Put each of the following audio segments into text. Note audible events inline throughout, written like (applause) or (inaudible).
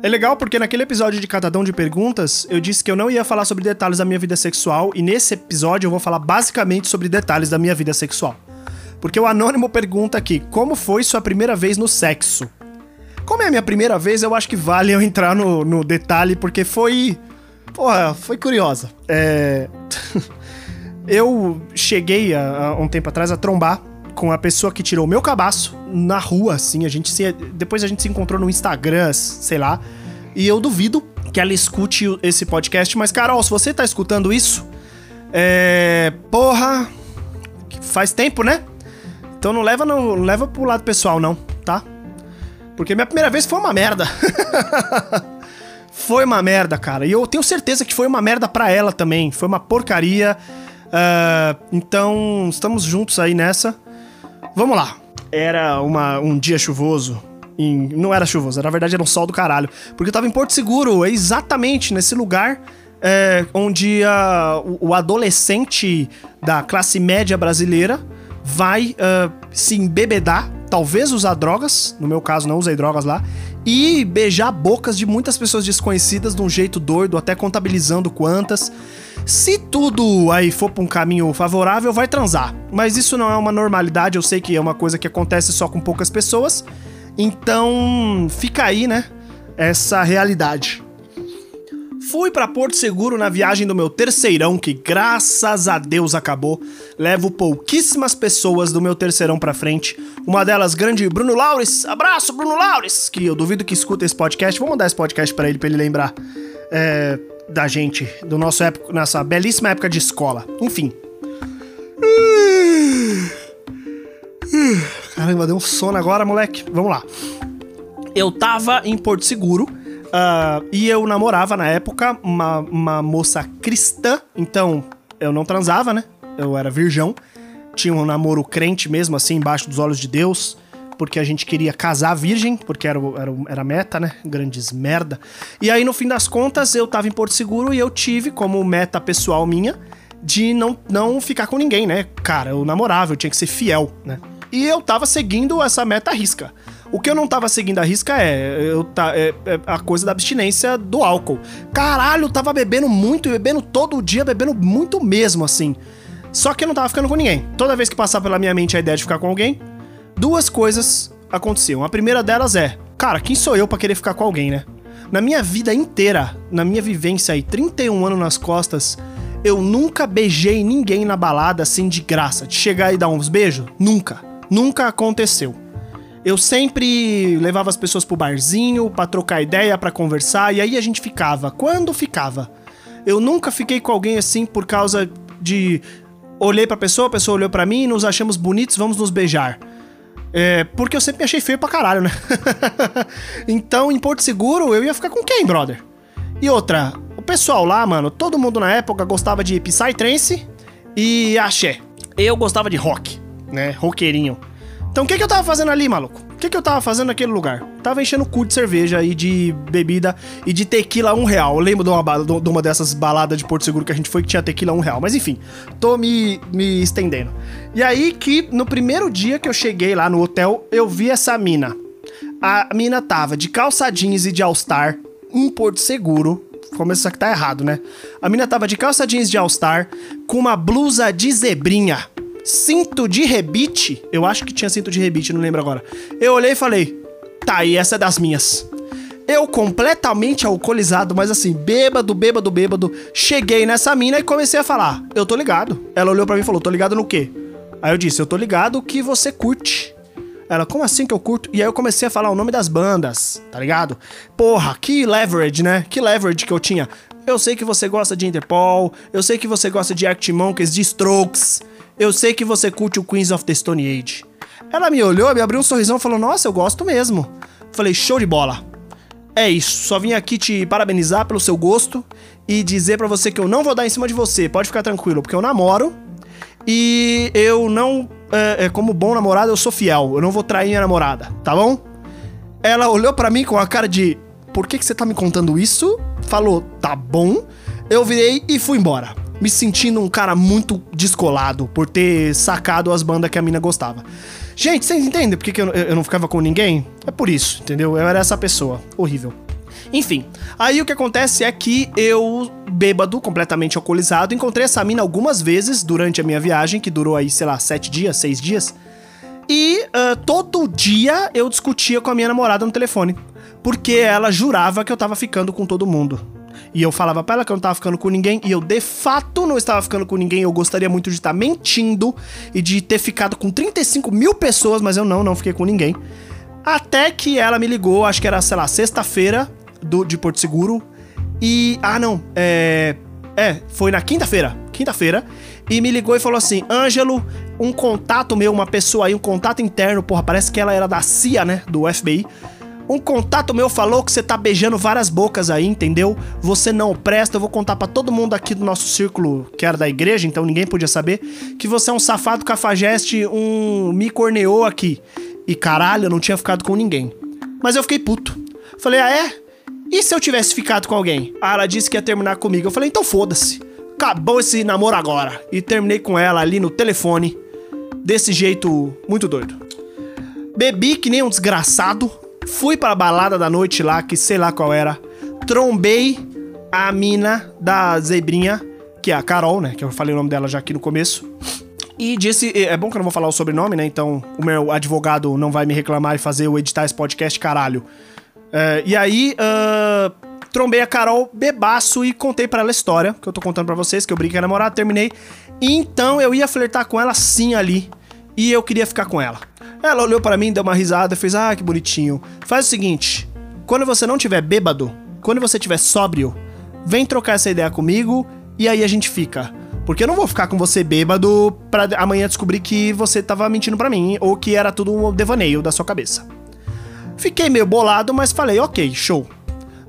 É legal porque naquele episódio de Catadão de Perguntas, eu disse que eu não ia falar sobre detalhes da minha vida sexual, e nesse episódio eu vou falar basicamente sobre detalhes da minha vida sexual. Porque o Anônimo pergunta aqui: como foi sua primeira vez no sexo? Como é a minha primeira vez, eu acho que vale eu entrar no, no detalhe, porque foi. Porra, foi curiosa. É. (laughs) eu cheguei há, um tempo atrás a trombar com a pessoa que tirou meu cabaço na rua, assim. A gente se. Depois a gente se encontrou no Instagram, sei lá. E eu duvido que ela escute esse podcast, mas, Carol, se você tá escutando isso, é. Porra. Faz tempo, né? Então não leva, não leva pro lado pessoal, não, tá? Porque minha primeira vez foi uma merda. (laughs) foi uma merda, cara. E eu tenho certeza que foi uma merda pra ela também. Foi uma porcaria. Uh, então, estamos juntos aí nessa. Vamos lá. Era uma, um dia chuvoso. Em, não era chuvoso, na verdade era um sol do caralho. Porque eu tava em Porto Seguro, exatamente nesse lugar é, onde a, o, o adolescente da classe média brasileira vai uh, se embebedar, talvez usar drogas, no meu caso não usei drogas lá, e beijar bocas de muitas pessoas desconhecidas de um jeito doido, até contabilizando quantas. Se tudo aí for pra um caminho favorável, vai transar. Mas isso não é uma normalidade, eu sei que é uma coisa que acontece só com poucas pessoas. Então, fica aí, né? Essa realidade. Fui para Porto Seguro na viagem do meu terceirão, que graças a Deus acabou. Levo pouquíssimas pessoas do meu terceirão pra frente. Uma delas, grande Bruno Laures. Abraço, Bruno Laures! Que eu duvido que escuta esse podcast. Vou mandar esse podcast para ele, pra ele lembrar é, da gente, do nosso época, nossa belíssima época de escola. Enfim. Caramba, deu um sono agora, moleque. Vamos lá. Eu tava em Porto Seguro Uh, e eu namorava na época uma, uma moça cristã, então eu não transava, né? Eu era virgão. Tinha um namoro crente mesmo, assim, embaixo dos olhos de Deus, porque a gente queria casar virgem, porque era, era, era meta, né? Grandes merda. E aí, no fim das contas, eu tava em Porto Seguro e eu tive como meta pessoal minha de não, não ficar com ninguém, né? Cara, eu namorava, eu tinha que ser fiel, né? E eu tava seguindo essa meta risca. O que eu não tava seguindo a risca é, eu tá, é, é, a coisa da abstinência do álcool. Caralho, eu tava bebendo muito, bebendo todo dia, bebendo muito mesmo, assim. Só que eu não tava ficando com ninguém. Toda vez que passava pela minha mente a ideia de ficar com alguém, duas coisas aconteciam. A primeira delas é, cara, quem sou eu para querer ficar com alguém, né? Na minha vida inteira, na minha vivência aí, 31 anos nas costas, eu nunca beijei ninguém na balada assim de graça, de chegar e dar uns beijos. Nunca. Nunca aconteceu. Eu sempre levava as pessoas pro barzinho para trocar ideia, para conversar, e aí a gente ficava. Quando ficava? Eu nunca fiquei com alguém assim por causa de olhei pra pessoa, a pessoa olhou para mim, nos achamos bonitos, vamos nos beijar. É, porque eu sempre me achei feio pra caralho, né? (laughs) então, em Porto Seguro, eu ia ficar com quem, brother? E outra, o pessoal lá, mano, todo mundo na época gostava de Psytrance e axé. Eu gostava de rock, né? Roqueirinho. Então o que, que eu tava fazendo ali, maluco? O que, que eu tava fazendo naquele lugar? Tava enchendo o cu de cerveja e de bebida e de tequila um real. Eu lembro de uma, de uma dessas baladas de Porto Seguro que a gente foi que tinha tequila um real. Mas enfim, tô me, me estendendo. E aí que no primeiro dia que eu cheguei lá no hotel, eu vi essa mina. A mina tava de calça jeans e de All-Star em Porto Seguro. Começa que tá errado, né? A mina tava de calça jeans de All-Star com uma blusa de zebrinha cinto de rebite. Eu acho que tinha cinto de rebite, não lembro agora. Eu olhei e falei: tá, e essa é das minhas. Eu completamente alcoolizado, mas assim, bêbado, bêbado, bêbado, cheguei nessa mina e comecei a falar: Eu tô ligado. Ela olhou para mim e falou: Tô ligado no quê? Aí eu disse: Eu tô ligado que você curte. Ela, como assim que eu curto? E aí eu comecei a falar o nome das bandas, tá ligado? Porra, que leverage, né? Que leverage que eu tinha. Eu sei que você gosta de Interpol, eu sei que você gosta de Arctic Monkeys, de Strokes, eu sei que você curte o Queens of the Stone Age. Ela me olhou, me abriu um sorrisão e falou: Nossa, eu gosto mesmo. Falei: Show de bola. É isso, só vim aqui te parabenizar pelo seu gosto e dizer para você que eu não vou dar em cima de você. Pode ficar tranquilo, porque eu namoro e eu não, é, é, como bom namorado, eu sou fiel. Eu não vou trair minha namorada, tá bom? Ela olhou para mim com a cara de: Por que, que você tá me contando isso? Falou: Tá bom. Eu virei e fui embora me sentindo um cara muito descolado por ter sacado as bandas que a mina gostava. Gente, vocês entendem por que, eu, eu não ficava com ninguém? É por isso, entendeu? Eu era essa pessoa. Horrível. Enfim, aí o que acontece é que eu, bêbado, completamente alcoolizado, encontrei essa mina algumas vezes durante a minha viagem, que durou aí, sei lá, sete dias, seis dias. E uh, todo dia eu discutia com a minha namorada no telefone. Porque ela jurava que eu tava ficando com todo mundo. E eu falava pra ela que eu não tava ficando com ninguém. E eu, de fato, não estava ficando com ninguém. Eu gostaria muito de estar mentindo e de ter ficado com 35 mil pessoas, mas eu não, não fiquei com ninguém. Até que ela me ligou, acho que era, sei lá, sexta-feira de Porto Seguro. E. Ah, não. É. É, foi na quinta-feira. Quinta-feira. E me ligou e falou assim: Ângelo, um contato meu, uma pessoa aí, um contato interno, porra, parece que ela era da CIA, né? Do FBI. Um contato meu falou que você tá beijando várias bocas aí, entendeu? Você não presta, eu vou contar para todo mundo aqui do nosso círculo, que era da igreja, então ninguém podia saber, que você é um safado cafajeste, um me corneou aqui. E caralho, eu não tinha ficado com ninguém. Mas eu fiquei puto. Falei, ah é? E se eu tivesse ficado com alguém? Ah, ela disse que ia terminar comigo. Eu falei, então foda-se. Acabou esse namoro agora. E terminei com ela ali no telefone. Desse jeito muito doido. Bebi que nem um desgraçado. Fui pra balada da noite lá, que sei lá qual era. Trombei a mina da zebrinha, que é a Carol, né? Que eu falei o nome dela já aqui no começo. E disse. É bom que eu não vou falar o sobrenome, né? Então o meu advogado não vai me reclamar e fazer eu editar esse podcast, caralho. É, e aí, uh, trombei a Carol bebaço e contei para ela a história que eu tô contando para vocês, que eu brinquei namorado, terminei. Então eu ia flertar com ela sim ali. E eu queria ficar com ela. Ela olhou para mim, deu uma risada, fez: Ah, que bonitinho. Faz o seguinte: quando você não tiver bêbado, quando você tiver sóbrio, vem trocar essa ideia comigo e aí a gente fica. Porque eu não vou ficar com você bêbado pra amanhã descobrir que você tava mentindo para mim ou que era tudo um devaneio da sua cabeça. Fiquei meio bolado, mas falei: ok, show.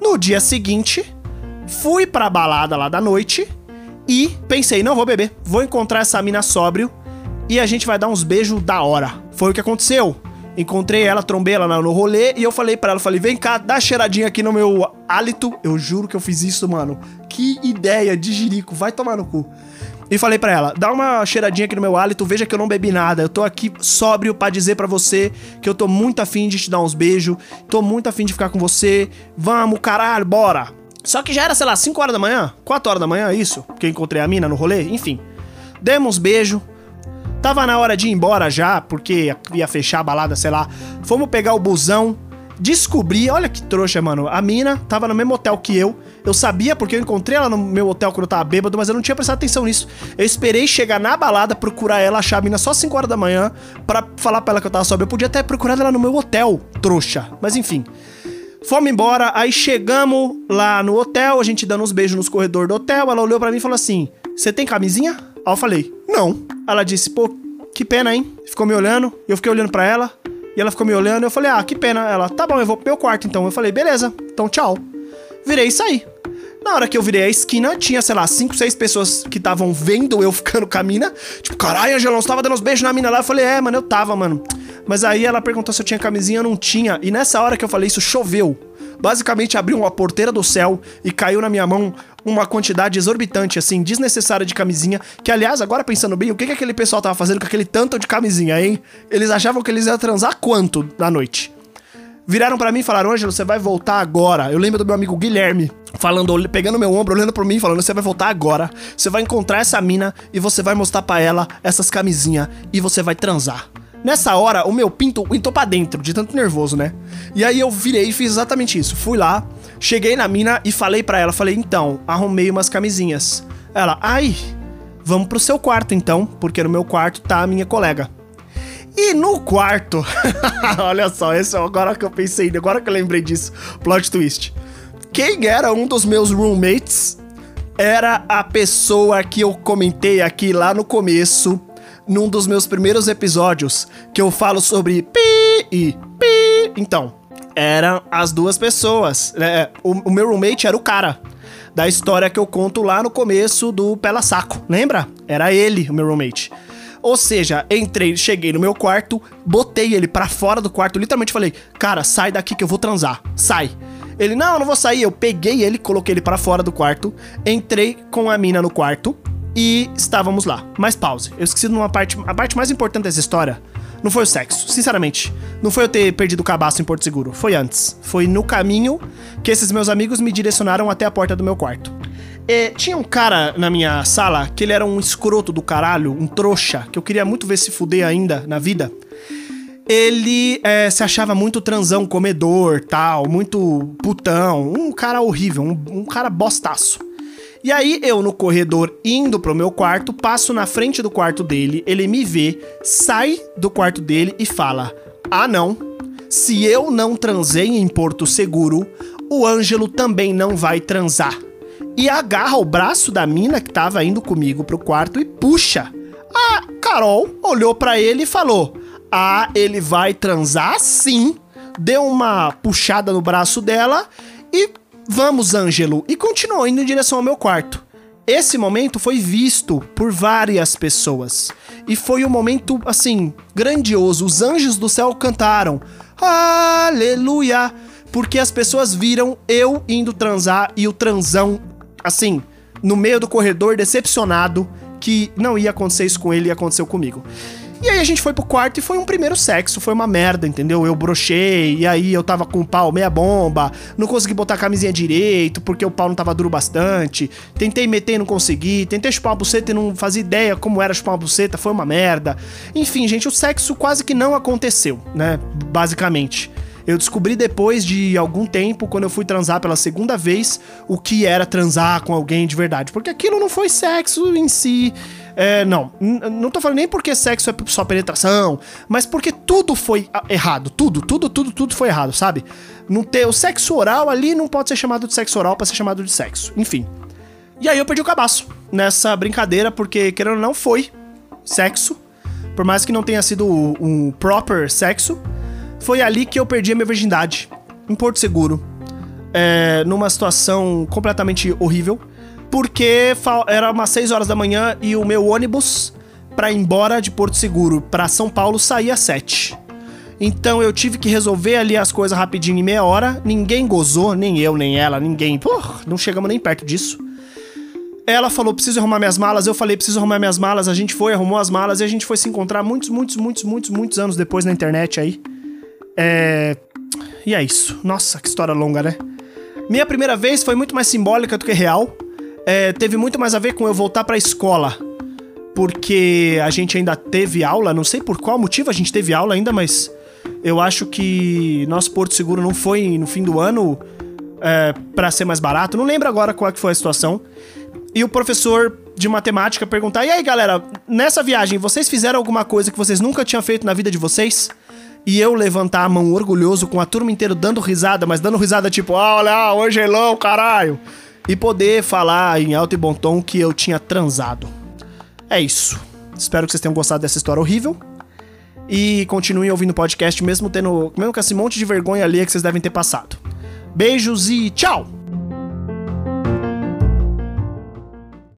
No dia seguinte, fui pra balada lá da noite e pensei: não vou beber, vou encontrar essa mina sóbrio e a gente vai dar uns beijos da hora. Foi o que aconteceu. Encontrei ela, trombei ela no rolê e eu falei para ela, falei, vem cá, dá cheiradinha aqui no meu hálito. Eu juro que eu fiz isso, mano. Que ideia de jirico, vai tomar no cu. E falei para ela, dá uma cheiradinha aqui no meu hálito, veja que eu não bebi nada. Eu tô aqui sóbrio para dizer para você que eu tô muito afim de te dar uns beijos, tô muito afim de ficar com você. Vamos, caralho, bora. Só que já era, sei lá, 5 horas da manhã, 4 horas da manhã, isso, porque eu encontrei a mina no rolê, enfim. Demos beijo, Tava na hora de ir embora já, porque ia fechar a balada, sei lá. Fomos pegar o busão. Descobri, olha que trouxa, mano. A mina tava no mesmo hotel que eu. Eu sabia porque eu encontrei ela no meu hotel quando eu tava bêbado, mas eu não tinha prestado atenção nisso. Eu esperei chegar na balada, procurar ela, achar a mina só 5 horas da manhã, para falar pra ela que eu tava sóbrio. Eu podia até procurar ela no meu hotel, trouxa. Mas enfim. Fomos embora, aí chegamos lá no hotel, a gente dando uns beijos nos corredores do hotel. Ela olhou para mim e falou assim: Você tem camisinha? Aí eu falei: Não. Ela disse: Pô, que pena, hein? Ficou me olhando, eu fiquei olhando para ela, e ela ficou me olhando, eu falei: Ah, que pena. Ela: Tá bom, eu vou pro meu quarto então. Eu falei: Beleza, então tchau. Virei e saí. Na hora que eu virei a esquina, tinha, sei lá, cinco, seis pessoas que estavam vendo eu (laughs) ficando com a mina. Tipo, caralho, Angelão, você tava dando uns beijos na mina lá? Eu falei, é, mano, eu tava, mano. Mas aí ela perguntou se eu tinha camisinha, eu não tinha. E nessa hora que eu falei isso, choveu. Basicamente abriu uma porteira do céu e caiu na minha mão uma quantidade exorbitante, assim, desnecessária de camisinha. Que, aliás, agora pensando bem, o que, que aquele pessoal tava fazendo com aquele tanto de camisinha, hein? Eles achavam que eles iam transar quanto na noite? Viraram para mim e falaram: Ângelo, você vai voltar agora. Eu lembro do meu amigo Guilherme falando, pegando meu ombro, olhando para mim, falando: Você vai voltar agora. Você vai encontrar essa mina e você vai mostrar para ela essas camisinhas e você vai transar. Nessa hora, o meu pinto entrou pra dentro, de tanto nervoso, né? E aí eu virei e fiz exatamente isso. Fui lá, cheguei na mina e falei para ela, falei, então, arrumei umas camisinhas. Ela, ai, vamos pro seu quarto então, porque no meu quarto tá a minha colega. E no quarto, (laughs) olha só, esse é agora que eu pensei, agora que eu lembrei disso, plot twist. Quem era um dos meus roommates era a pessoa que eu comentei aqui lá no começo, num dos meus primeiros episódios, que eu falo sobre pi e pi. Então, eram as duas pessoas. Né? O, o meu roommate era o cara da história que eu conto lá no começo do Pela Saco, lembra? Era ele, o meu roommate. Ou seja, entrei, cheguei no meu quarto, botei ele para fora do quarto, literalmente falei: "Cara, sai daqui que eu vou transar. Sai". Ele: "Não, não vou sair". Eu peguei ele, coloquei ele para fora do quarto, entrei com a mina no quarto e estávamos lá. Mas pause. Eu esqueci de uma parte, a parte mais importante dessa história Não foi o sexo, sinceramente. Não foi eu ter perdido o cabaço em Porto Seguro. Foi antes. Foi no caminho que esses meus amigos me direcionaram até a porta do meu quarto. Tinha um cara na minha sala que ele era um escroto do caralho, um trouxa, que eu queria muito ver se fuder ainda na vida. Ele é, se achava muito transão, comedor, tal, muito putão, um cara horrível, um, um cara bostaço. E aí eu no corredor indo pro meu quarto, passo na frente do quarto dele, ele me vê, sai do quarto dele e fala: "Ah, não. Se eu não transei em Porto Seguro, o Ângelo também não vai transar." E agarra o braço da mina que tava indo comigo pro quarto e puxa. A Carol olhou para ele e falou: "Ah, ele vai transar sim." Deu uma puxada no braço dela e Vamos, Ângelo, e continuou indo em direção ao meu quarto. Esse momento foi visto por várias pessoas. E foi um momento, assim, grandioso. Os anjos do céu cantaram. Aleluia! Porque as pessoas viram eu indo transar e o transão, assim, no meio do corredor, decepcionado, que não ia acontecer isso com ele e aconteceu comigo. E aí a gente foi pro quarto e foi um primeiro sexo, foi uma merda, entendeu? Eu brochei, e aí eu tava com o pau meia bomba, não consegui botar a camisinha direito, porque o pau não tava duro bastante. Tentei meter e não consegui, tentei chupar uma buceta e não fazia ideia como era chupar uma buceta, foi uma merda. Enfim, gente, o sexo quase que não aconteceu, né? Basicamente. Eu descobri depois de algum tempo, quando eu fui transar pela segunda vez, o que era transar com alguém de verdade. Porque aquilo não foi sexo em si. É, não, não tô falando nem porque sexo é só penetração, mas porque tudo foi errado. Tudo, tudo, tudo, tudo foi errado, sabe? Não ter o sexo oral ali não pode ser chamado de sexo oral para ser chamado de sexo. Enfim. E aí eu perdi o cabaço nessa brincadeira, porque querendo ou não foi sexo. Por mais que não tenha sido um proper sexo, foi ali que eu perdi a minha virgindade, em Porto Seguro. É, numa situação completamente horrível, porque era umas 6 horas da manhã e o meu ônibus para ir embora de Porto Seguro para São Paulo saía às 7. Então eu tive que resolver ali as coisas rapidinho em meia hora. Ninguém gozou, nem eu, nem ela, ninguém. Porra, não chegamos nem perto disso. Ela falou: preciso arrumar minhas malas. Eu falei: preciso arrumar minhas malas. A gente foi, arrumou as malas e a gente foi se encontrar muitos, muitos, muitos, muitos, muitos anos depois na internet aí. É. E é isso. Nossa, que história longa, né? Minha primeira vez foi muito mais simbólica do que real. É, teve muito mais a ver com eu voltar pra escola. Porque a gente ainda teve aula, não sei por qual motivo a gente teve aula ainda, mas eu acho que nosso Porto Seguro não foi no fim do ano é, para ser mais barato. Não lembro agora qual é que foi a situação. E o professor de matemática perguntar: E aí, galera, nessa viagem, vocês fizeram alguma coisa que vocês nunca tinham feito na vida de vocês? E eu levantar a mão orgulhoso com a turma inteira dando risada, mas dando risada tipo, ah, olha, o Angelão, caralho. E poder falar em alto e bom tom que eu tinha transado. É isso. Espero que vocês tenham gostado dessa história horrível. E continuem ouvindo o podcast, mesmo tendo. Mesmo com esse monte de vergonha ali que vocês devem ter passado. Beijos e tchau!